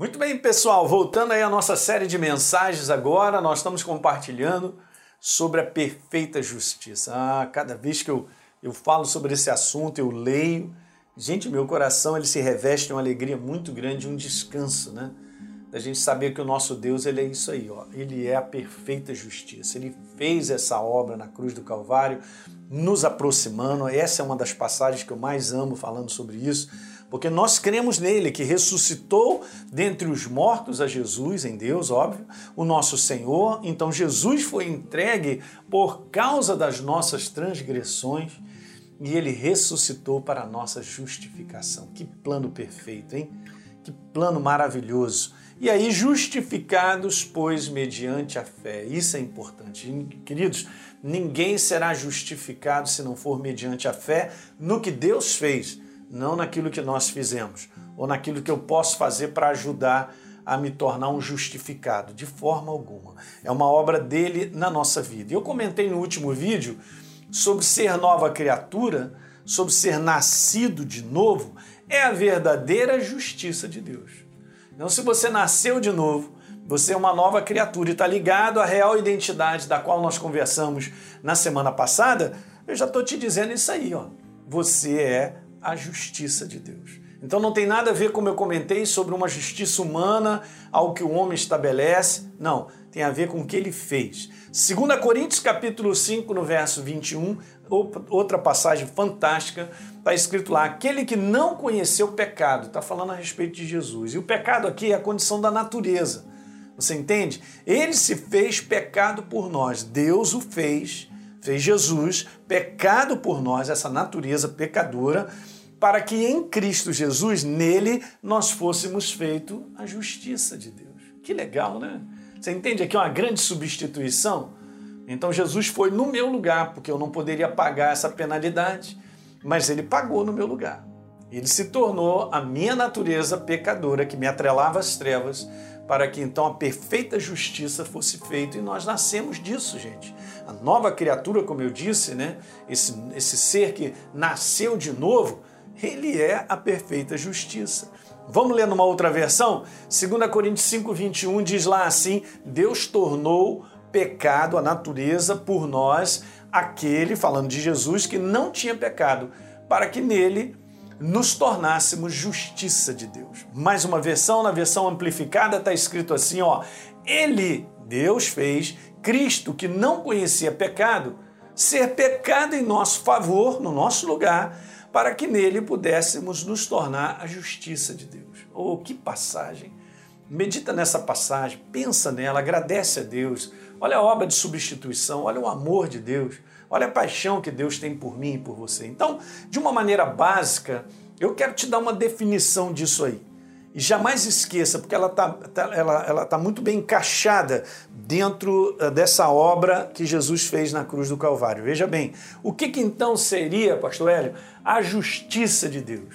Muito bem, pessoal, voltando aí à nossa série de mensagens agora, nós estamos compartilhando sobre a perfeita justiça. Ah, cada vez que eu, eu falo sobre esse assunto, eu leio, gente, meu coração ele se reveste de uma alegria muito grande, um descanso, né? Da gente saber que o nosso Deus, ele é isso aí, ó. Ele é a perfeita justiça. Ele fez essa obra na cruz do Calvário, nos aproximando. Essa é uma das passagens que eu mais amo falando sobre isso porque nós cremos nele, que ressuscitou dentre os mortos a Jesus, em Deus, óbvio, o nosso Senhor. Então Jesus foi entregue por causa das nossas transgressões e ele ressuscitou para a nossa justificação. Que plano perfeito, hein? Que plano maravilhoso. E aí, justificados, pois, mediante a fé. Isso é importante. Queridos, ninguém será justificado se não for mediante a fé no que Deus fez não naquilo que nós fizemos ou naquilo que eu posso fazer para ajudar a me tornar um justificado, de forma alguma. É uma obra dele na nossa vida. Eu comentei no último vídeo sobre ser nova criatura, sobre ser nascido de novo, é a verdadeira justiça de Deus. Então, se você nasceu de novo, você é uma nova criatura e está ligado à real identidade da qual nós conversamos na semana passada, eu já estou te dizendo isso aí, ó. Você é a justiça de Deus. Então não tem nada a ver, como eu comentei, sobre uma justiça humana, algo que o homem estabelece. Não, tem a ver com o que ele fez. 2 Coríntios capítulo 5, no verso 21, outra passagem fantástica, está escrito lá, aquele que não conheceu o pecado, está falando a respeito de Jesus. E o pecado aqui é a condição da natureza. Você entende? Ele se fez pecado por nós. Deus o fez, fez Jesus pecado por nós, essa natureza pecadora, para que em Cristo Jesus, nele, nós fôssemos feito a justiça de Deus. Que legal, né? Você entende aqui uma grande substituição? Então Jesus foi no meu lugar, porque eu não poderia pagar essa penalidade, mas ele pagou no meu lugar. Ele se tornou a minha natureza pecadora que me atrelava às trevas, para que então a perfeita justiça fosse feita e nós nascemos disso, gente. A nova criatura, como eu disse, né? Esse, esse ser que nasceu de novo, ele é a perfeita justiça. Vamos ler numa outra versão? 2 Coríntios 5, 21 diz lá assim: Deus tornou pecado a natureza por nós, aquele, falando de Jesus, que não tinha pecado, para que nele nos tornássemos justiça de Deus. Mais uma versão, na versão amplificada, está escrito assim: ó, Ele, Deus, fez Cristo, que não conhecia pecado, ser pecado em nosso favor, no nosso lugar para que nele pudéssemos nos tornar a justiça de Deus. Oh, que passagem! Medita nessa passagem, pensa nela, agradece a Deus. Olha a obra de substituição, olha o amor de Deus, olha a paixão que Deus tem por mim e por você. Então, de uma maneira básica, eu quero te dar uma definição disso aí. E jamais esqueça, porque ela está tá, ela, ela tá muito bem encaixada dentro eh, dessa obra que Jesus fez na cruz do Calvário. Veja bem, o que, que então seria, pastor Hélio, a justiça de Deus?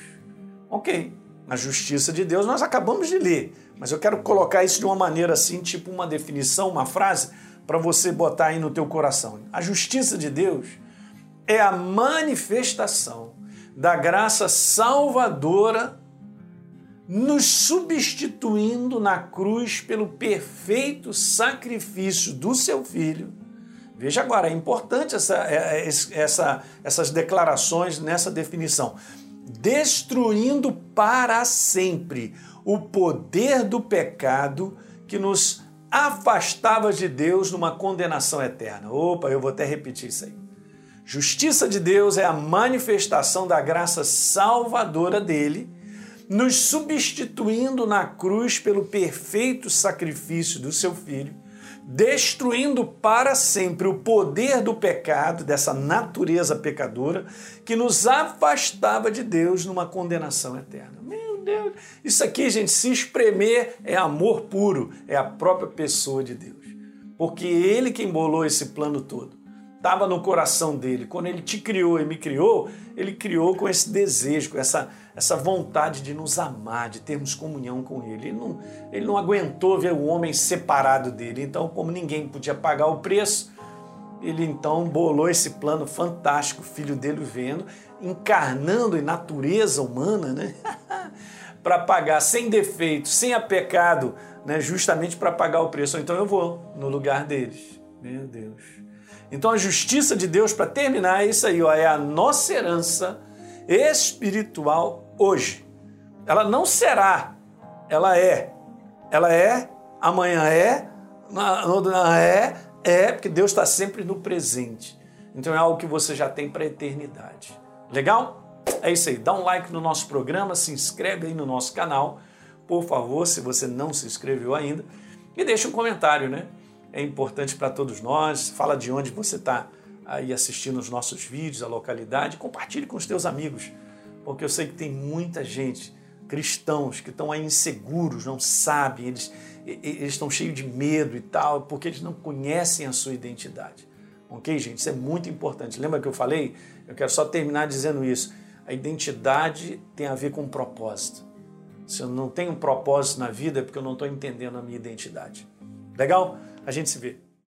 Ok, a justiça de Deus nós acabamos de ler, mas eu quero colocar isso de uma maneira assim, tipo uma definição, uma frase, para você botar aí no teu coração. A justiça de Deus é a manifestação da graça salvadora nos substituindo na cruz pelo perfeito sacrifício do seu filho. Veja agora, é importante essa, é, é, essa, essas declarações nessa definição. Destruindo para sempre o poder do pecado que nos afastava de Deus numa condenação eterna. Opa, eu vou até repetir isso aí. Justiça de Deus é a manifestação da graça salvadora dele nos substituindo na cruz pelo perfeito sacrifício do seu filho, destruindo para sempre o poder do pecado, dessa natureza pecadora, que nos afastava de Deus numa condenação eterna. Deus, isso aqui, gente, se espremer é amor puro, é a própria pessoa de Deus. Porque Ele que embolou esse plano todo estava no coração dele. Quando ele te criou e me criou, ele criou com esse desejo, com essa, essa vontade de nos amar, de termos comunhão com ele. Ele não, ele não aguentou ver o homem separado dele. Então, como ninguém podia pagar o preço, ele então bolou esse plano fantástico, filho dele vendo, encarnando em natureza humana, né? para pagar sem defeito, sem a pecado, né, justamente para pagar o preço. Então eu vou no lugar deles. Meu Deus. Então a justiça de Deus, para terminar, é isso aí, ó, é a nossa herança espiritual hoje. Ela não será, ela é. Ela é, amanhã é, é, é, porque Deus está sempre no presente. Então é algo que você já tem para a eternidade. Legal? É isso aí. Dá um like no nosso programa, se inscreve aí no nosso canal, por favor, se você não se inscreveu ainda, e deixa um comentário, né? É importante para todos nós. Fala de onde você está aí assistindo os nossos vídeos, a localidade, compartilhe com os teus amigos, porque eu sei que tem muita gente, cristãos, que estão aí inseguros, não sabem, eles, eles estão cheios de medo e tal, porque eles não conhecem a sua identidade. Ok, gente? Isso é muito importante. Lembra que eu falei? Eu quero só terminar dizendo isso. A identidade tem a ver com propósito. Se eu não tenho um propósito na vida é porque eu não estou entendendo a minha identidade. Legal? A gente se vê.